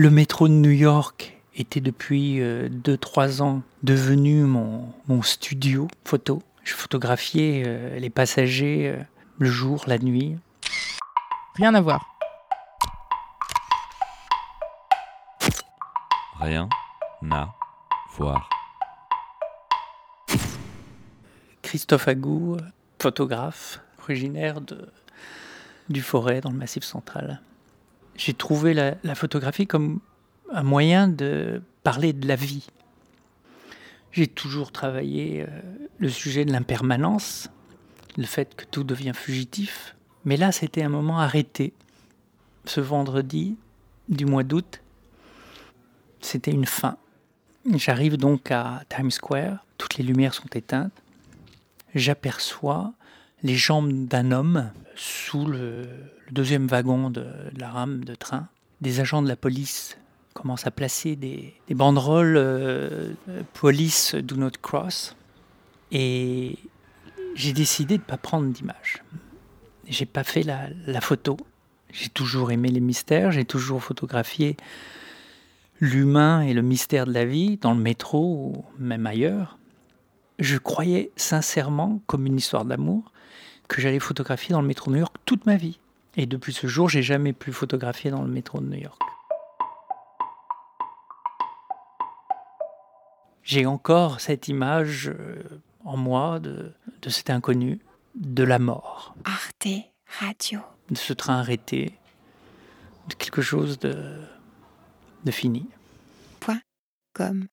Le métro de New York était depuis 2-3 ans devenu mon, mon studio photo. Je photographiais les passagers le jour, la nuit. Rien à voir. Rien à voir. Christophe Agou, photographe, originaire de, du Forêt dans le Massif central. J'ai trouvé la, photographie comme un moyen de parler de la vie. J'ai toujours travaillé euh, le sujet de l'impermanence, le fait que tout devient fugitif. Mais là, c'était un moment arrêté. Ce vendredi du mois d'août, c'était une fin. J'arrive donc à Times Square, toutes les lumières sont éteintes. J'aperçois les jambes d'un homme sous le, deuxième wagon de, la rame de train. Des agents de la police commencent à placer des, banderoles euh, Police do not cross. Et j'ai décidé de ne pas prendre d'image. J'ai pas fait la, la photo. J'ai toujours aimé les mystères, j'ai toujours photographié l'humain et le mystère de la vie dans le métro ou même ailleurs. Je croyais sincèrement, comme une histoire d'amour, que j'allais photographier dans le métro de New York toute ma vie. Et depuis ce jour, j'ai jamais pu photographier dans le métro de New York. J'ai encore cette image euh, en moi de, de cet inconnu, de la mort. Arte Radio. De ce train arrêté, de quelque chose de, de fini. Point com.